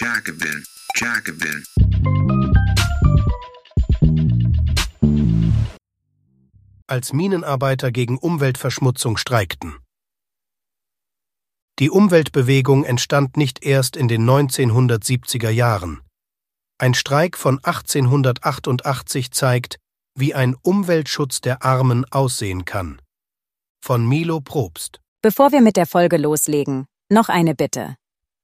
Jacobin, Jacobin. als Minenarbeiter gegen Umweltverschmutzung streikten. Die Umweltbewegung entstand nicht erst in den 1970er Jahren. Ein Streik von 1888 zeigt, wie ein Umweltschutz der Armen aussehen kann. Von Milo Probst. Bevor wir mit der Folge loslegen, noch eine Bitte.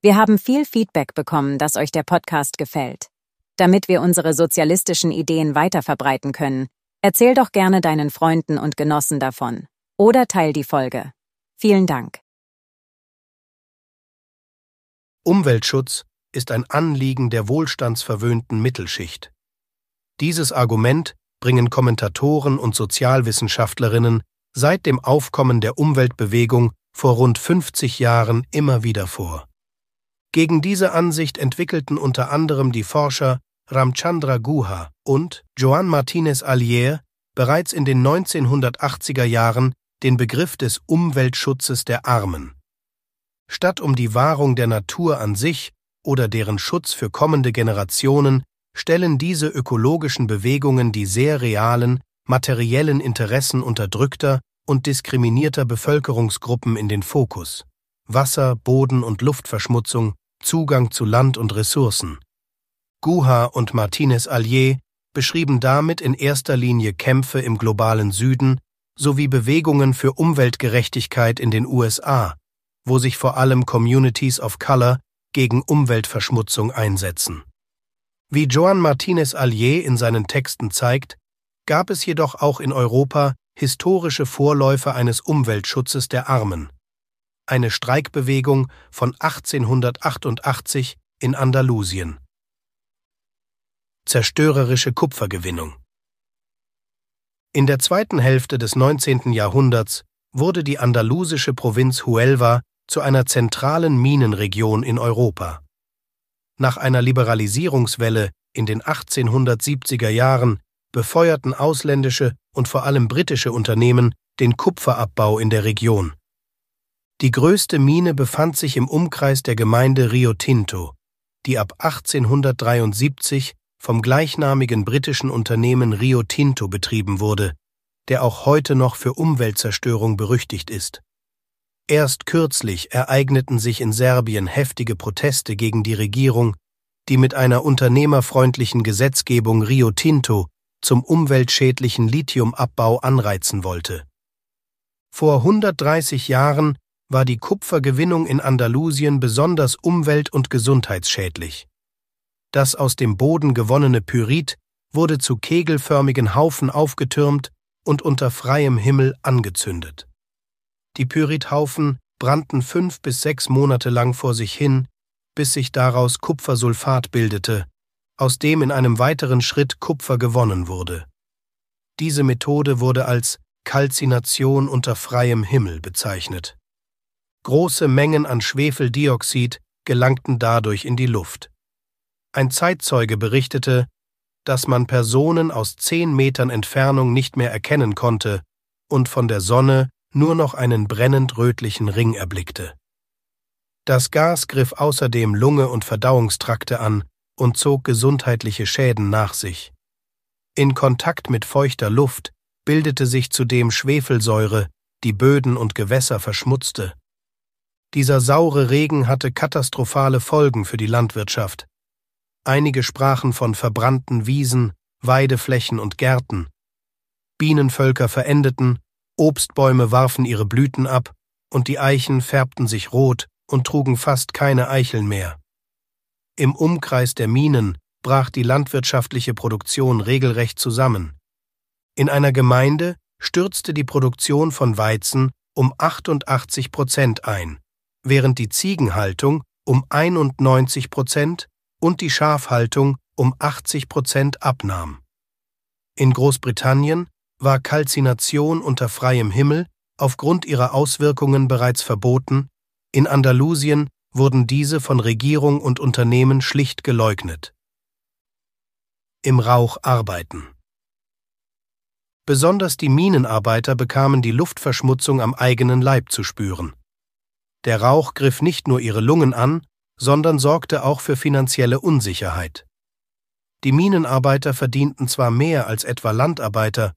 Wir haben viel Feedback bekommen, dass euch der Podcast gefällt. Damit wir unsere sozialistischen Ideen weiter verbreiten können, erzähl doch gerne deinen Freunden und Genossen davon. Oder teil die Folge. Vielen Dank. Umweltschutz ist ein Anliegen der wohlstandsverwöhnten Mittelschicht. Dieses Argument bringen Kommentatoren und Sozialwissenschaftlerinnen seit dem Aufkommen der Umweltbewegung vor rund 50 Jahren immer wieder vor. Gegen diese Ansicht entwickelten unter anderem die Forscher Ramchandra Guha und Joan Martinez Allier bereits in den 1980er Jahren den Begriff des Umweltschutzes der Armen. Statt um die Wahrung der Natur an sich oder deren Schutz für kommende Generationen stellen diese ökologischen Bewegungen die sehr realen, materiellen Interessen unterdrückter und diskriminierter Bevölkerungsgruppen in den Fokus. Wasser, Boden und Luftverschmutzung, Zugang zu Land und Ressourcen. Guha und Martinez Allier beschrieben damit in erster Linie Kämpfe im globalen Süden sowie Bewegungen für Umweltgerechtigkeit in den USA, wo sich vor allem Communities of Color gegen Umweltverschmutzung einsetzen. Wie Joan Martinez Allier in seinen Texten zeigt, gab es jedoch auch in Europa historische Vorläufer eines Umweltschutzes der Armen. Eine Streikbewegung von 1888 in Andalusien zerstörerische Kupfergewinnung. In der zweiten Hälfte des 19. Jahrhunderts wurde die andalusische Provinz Huelva zu einer zentralen Minenregion in Europa. Nach einer Liberalisierungswelle in den 1870er Jahren befeuerten ausländische und vor allem britische Unternehmen den Kupferabbau in der Region. Die größte Mine befand sich im Umkreis der Gemeinde Rio Tinto, die ab 1873 vom gleichnamigen britischen Unternehmen Rio Tinto betrieben wurde, der auch heute noch für Umweltzerstörung berüchtigt ist. Erst kürzlich ereigneten sich in Serbien heftige Proteste gegen die Regierung, die mit einer unternehmerfreundlichen Gesetzgebung Rio Tinto zum umweltschädlichen Lithiumabbau anreizen wollte. Vor 130 Jahren war die Kupfergewinnung in Andalusien besonders umwelt- und gesundheitsschädlich. Das aus dem Boden gewonnene Pyrit wurde zu kegelförmigen Haufen aufgetürmt und unter freiem Himmel angezündet. Die Pyrithaufen brannten fünf bis sechs Monate lang vor sich hin, bis sich daraus Kupfersulfat bildete, aus dem in einem weiteren Schritt Kupfer gewonnen wurde. Diese Methode wurde als Kalzination unter freiem Himmel bezeichnet. Große Mengen an Schwefeldioxid gelangten dadurch in die Luft. Ein Zeitzeuge berichtete, dass man Personen aus zehn Metern Entfernung nicht mehr erkennen konnte und von der Sonne nur noch einen brennend rötlichen Ring erblickte. Das Gas griff außerdem Lunge und Verdauungstrakte an und zog gesundheitliche Schäden nach sich. In Kontakt mit feuchter Luft bildete sich zudem Schwefelsäure, die Böden und Gewässer verschmutzte. Dieser saure Regen hatte katastrophale Folgen für die Landwirtschaft. Einige sprachen von verbrannten Wiesen, Weideflächen und Gärten. Bienenvölker verendeten, Obstbäume warfen ihre Blüten ab, und die Eichen färbten sich rot und trugen fast keine Eicheln mehr. Im Umkreis der Minen brach die landwirtschaftliche Produktion regelrecht zusammen. In einer Gemeinde stürzte die Produktion von Weizen um 88 Prozent ein, während die Ziegenhaltung um 91 Prozent und die Schafhaltung um 80 Prozent abnahm. In Großbritannien war Kalzination unter freiem Himmel aufgrund ihrer Auswirkungen bereits verboten, in Andalusien wurden diese von Regierung und Unternehmen schlicht geleugnet. Im Rauch arbeiten. Besonders die Minenarbeiter bekamen die Luftverschmutzung am eigenen Leib zu spüren. Der Rauch griff nicht nur ihre Lungen an, sondern sorgte auch für finanzielle Unsicherheit. Die Minenarbeiter verdienten zwar mehr als etwa Landarbeiter,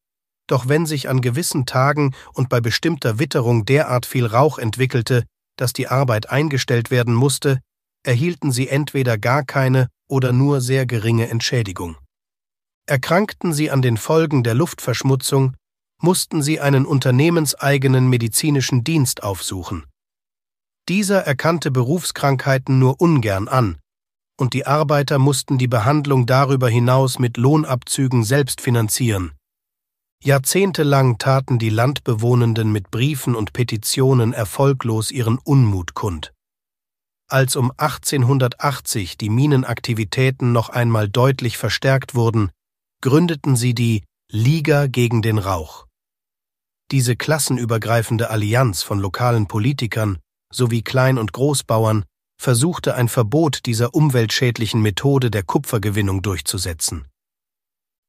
doch wenn sich an gewissen Tagen und bei bestimmter Witterung derart viel Rauch entwickelte, dass die Arbeit eingestellt werden musste, erhielten sie entweder gar keine oder nur sehr geringe Entschädigung. Erkrankten sie an den Folgen der Luftverschmutzung, mussten sie einen unternehmenseigenen medizinischen Dienst aufsuchen. Dieser erkannte Berufskrankheiten nur ungern an, und die Arbeiter mussten die Behandlung darüber hinaus mit Lohnabzügen selbst finanzieren. Jahrzehntelang taten die Landbewohnenden mit Briefen und Petitionen erfolglos ihren Unmut kund. Als um 1880 die Minenaktivitäten noch einmal deutlich verstärkt wurden, gründeten sie die Liga gegen den Rauch. Diese klassenübergreifende Allianz von lokalen Politikern sowie Klein- und Großbauern versuchte ein Verbot dieser umweltschädlichen Methode der Kupfergewinnung durchzusetzen.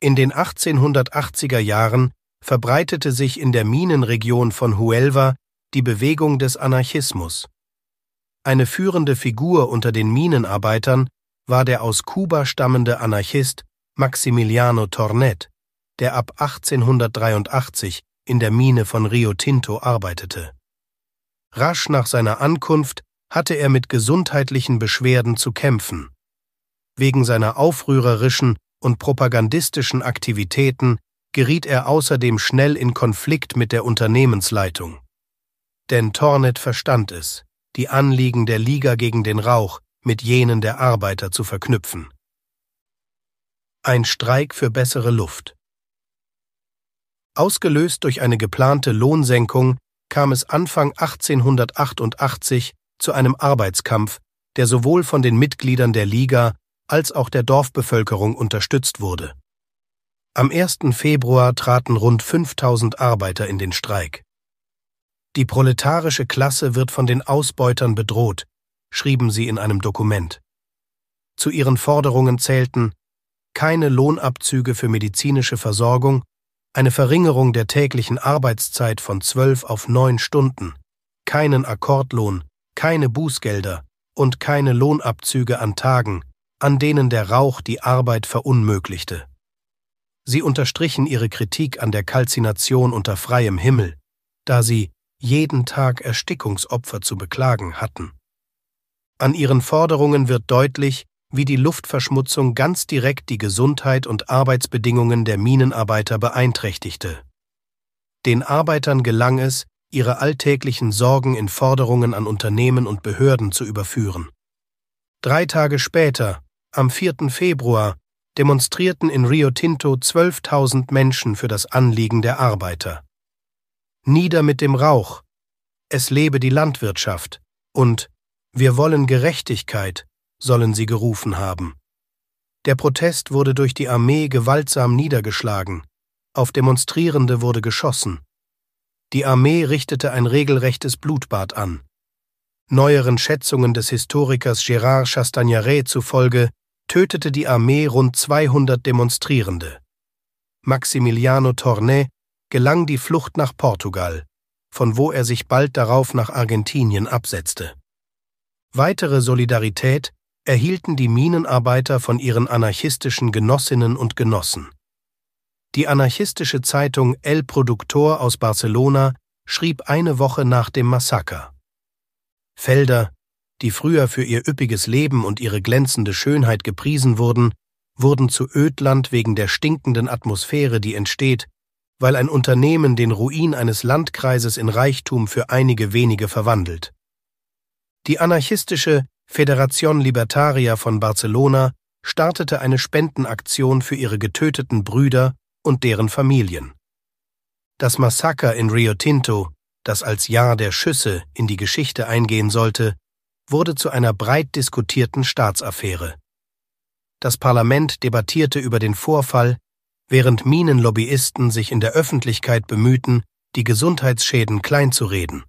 In den 1880er Jahren verbreitete sich in der Minenregion von Huelva die Bewegung des Anarchismus. Eine führende Figur unter den Minenarbeitern war der aus Kuba stammende Anarchist Maximiliano Tornet, der ab 1883 in der Mine von Rio Tinto arbeitete. Rasch nach seiner Ankunft hatte er mit gesundheitlichen Beschwerden zu kämpfen. Wegen seiner aufrührerischen und propagandistischen Aktivitäten geriet er außerdem schnell in Konflikt mit der Unternehmensleitung. Denn Tornet verstand es, die Anliegen der Liga gegen den Rauch mit jenen der Arbeiter zu verknüpfen. Ein Streik für bessere Luft. Ausgelöst durch eine geplante Lohnsenkung kam es Anfang 1888 zu einem Arbeitskampf, der sowohl von den Mitgliedern der Liga als auch der Dorfbevölkerung unterstützt wurde. Am 1. Februar traten rund 5000 Arbeiter in den Streik. Die proletarische Klasse wird von den Ausbeutern bedroht, schrieben sie in einem Dokument. Zu ihren Forderungen zählten keine Lohnabzüge für medizinische Versorgung, eine Verringerung der täglichen Arbeitszeit von zwölf auf neun Stunden, keinen Akkordlohn, keine Bußgelder und keine Lohnabzüge an Tagen, an denen der Rauch die Arbeit verunmöglichte. Sie unterstrichen ihre Kritik an der Kalzination unter freiem Himmel, da sie jeden Tag Erstickungsopfer zu beklagen hatten. An ihren Forderungen wird deutlich, wie die Luftverschmutzung ganz direkt die Gesundheit und Arbeitsbedingungen der Minenarbeiter beeinträchtigte. Den Arbeitern gelang es, ihre alltäglichen Sorgen in Forderungen an Unternehmen und Behörden zu überführen. Drei Tage später, am 4. Februar, demonstrierten in Rio Tinto 12.000 Menschen für das Anliegen der Arbeiter. Nieder mit dem Rauch, es lebe die Landwirtschaft und wir wollen Gerechtigkeit, sollen sie gerufen haben. Der Protest wurde durch die Armee gewaltsam niedergeschlagen, auf Demonstrierende wurde geschossen. Die Armee richtete ein regelrechtes Blutbad an. Neueren Schätzungen des Historikers Gérard Chastagnaret zufolge tötete die Armee rund 200 Demonstrierende. Maximiliano Tornet gelang die Flucht nach Portugal, von wo er sich bald darauf nach Argentinien absetzte. Weitere Solidarität erhielten die Minenarbeiter von ihren anarchistischen Genossinnen und Genossen. Die anarchistische Zeitung El Productor aus Barcelona schrieb eine Woche nach dem Massaker. Felder, die früher für ihr üppiges Leben und ihre glänzende Schönheit gepriesen wurden, wurden zu Ödland wegen der stinkenden Atmosphäre, die entsteht, weil ein Unternehmen den Ruin eines Landkreises in Reichtum für einige wenige verwandelt. Die anarchistische Federación Libertaria von Barcelona startete eine Spendenaktion für ihre getöteten Brüder und deren Familien. Das Massaker in Rio Tinto, das als Jahr der Schüsse in die Geschichte eingehen sollte, wurde zu einer breit diskutierten Staatsaffäre. Das Parlament debattierte über den Vorfall, während Minenlobbyisten sich in der Öffentlichkeit bemühten, die Gesundheitsschäden kleinzureden.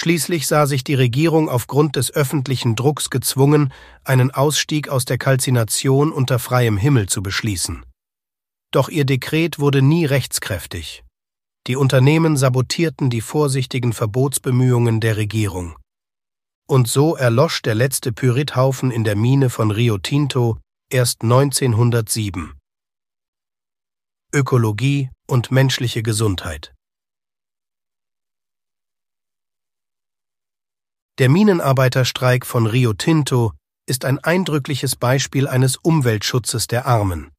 Schließlich sah sich die Regierung aufgrund des öffentlichen Drucks gezwungen, einen Ausstieg aus der Kalzination unter freiem Himmel zu beschließen. Doch ihr Dekret wurde nie rechtskräftig. Die Unternehmen sabotierten die vorsichtigen Verbotsbemühungen der Regierung. Und so erlosch der letzte Pyrithaufen in der Mine von Rio Tinto erst 1907. Ökologie und menschliche Gesundheit Der Minenarbeiterstreik von Rio Tinto ist ein eindrückliches Beispiel eines Umweltschutzes der Armen.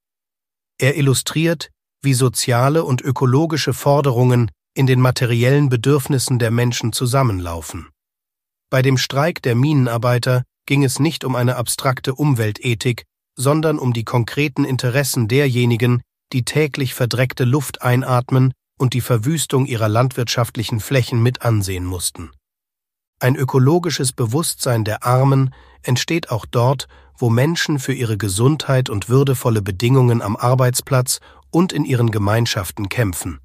Er illustriert, wie soziale und ökologische Forderungen in den materiellen Bedürfnissen der Menschen zusammenlaufen. Bei dem Streik der Minenarbeiter ging es nicht um eine abstrakte Umweltethik, sondern um die konkreten Interessen derjenigen, die täglich verdreckte Luft einatmen und die Verwüstung ihrer landwirtschaftlichen Flächen mit ansehen mussten. Ein ökologisches Bewusstsein der Armen entsteht auch dort, wo Menschen für ihre Gesundheit und würdevolle Bedingungen am Arbeitsplatz und in ihren Gemeinschaften kämpfen.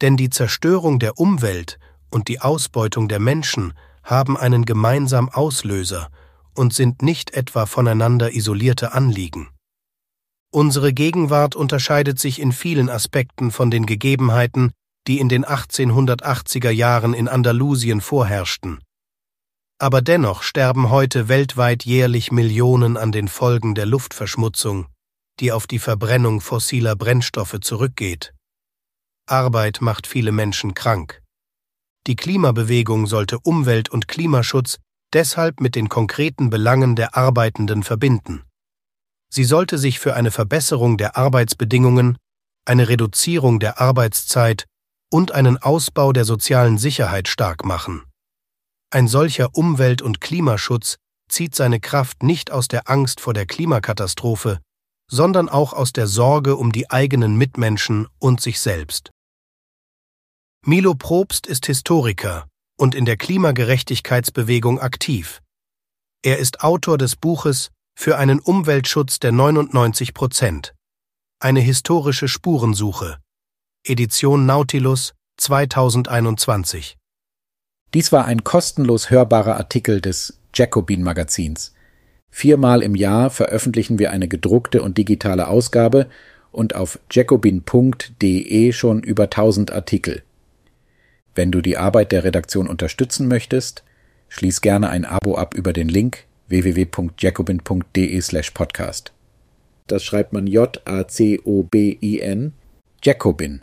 Denn die Zerstörung der Umwelt und die Ausbeutung der Menschen haben einen gemeinsamen Auslöser und sind nicht etwa voneinander isolierte Anliegen. Unsere Gegenwart unterscheidet sich in vielen Aspekten von den Gegebenheiten, die in den 1880er Jahren in Andalusien vorherrschten. Aber dennoch sterben heute weltweit jährlich Millionen an den Folgen der Luftverschmutzung, die auf die Verbrennung fossiler Brennstoffe zurückgeht. Arbeit macht viele Menschen krank. Die Klimabewegung sollte Umwelt- und Klimaschutz deshalb mit den konkreten Belangen der Arbeitenden verbinden. Sie sollte sich für eine Verbesserung der Arbeitsbedingungen, eine Reduzierung der Arbeitszeit und einen Ausbau der sozialen Sicherheit stark machen. Ein solcher Umwelt- und Klimaschutz zieht seine Kraft nicht aus der Angst vor der Klimakatastrophe, sondern auch aus der Sorge um die eigenen Mitmenschen und sich selbst. Milo Probst ist Historiker und in der Klimagerechtigkeitsbewegung aktiv. Er ist Autor des Buches Für einen Umweltschutz der 99 Prozent. Eine historische Spurensuche, Edition Nautilus 2021. Dies war ein kostenlos hörbarer Artikel des Jacobin Magazins. Viermal im Jahr veröffentlichen wir eine gedruckte und digitale Ausgabe und auf jacobin.de schon über 1000 Artikel. Wenn du die Arbeit der Redaktion unterstützen möchtest, schließ gerne ein Abo ab über den Link www.jacobin.de/podcast. Das schreibt man J A C O B I N Jacobin.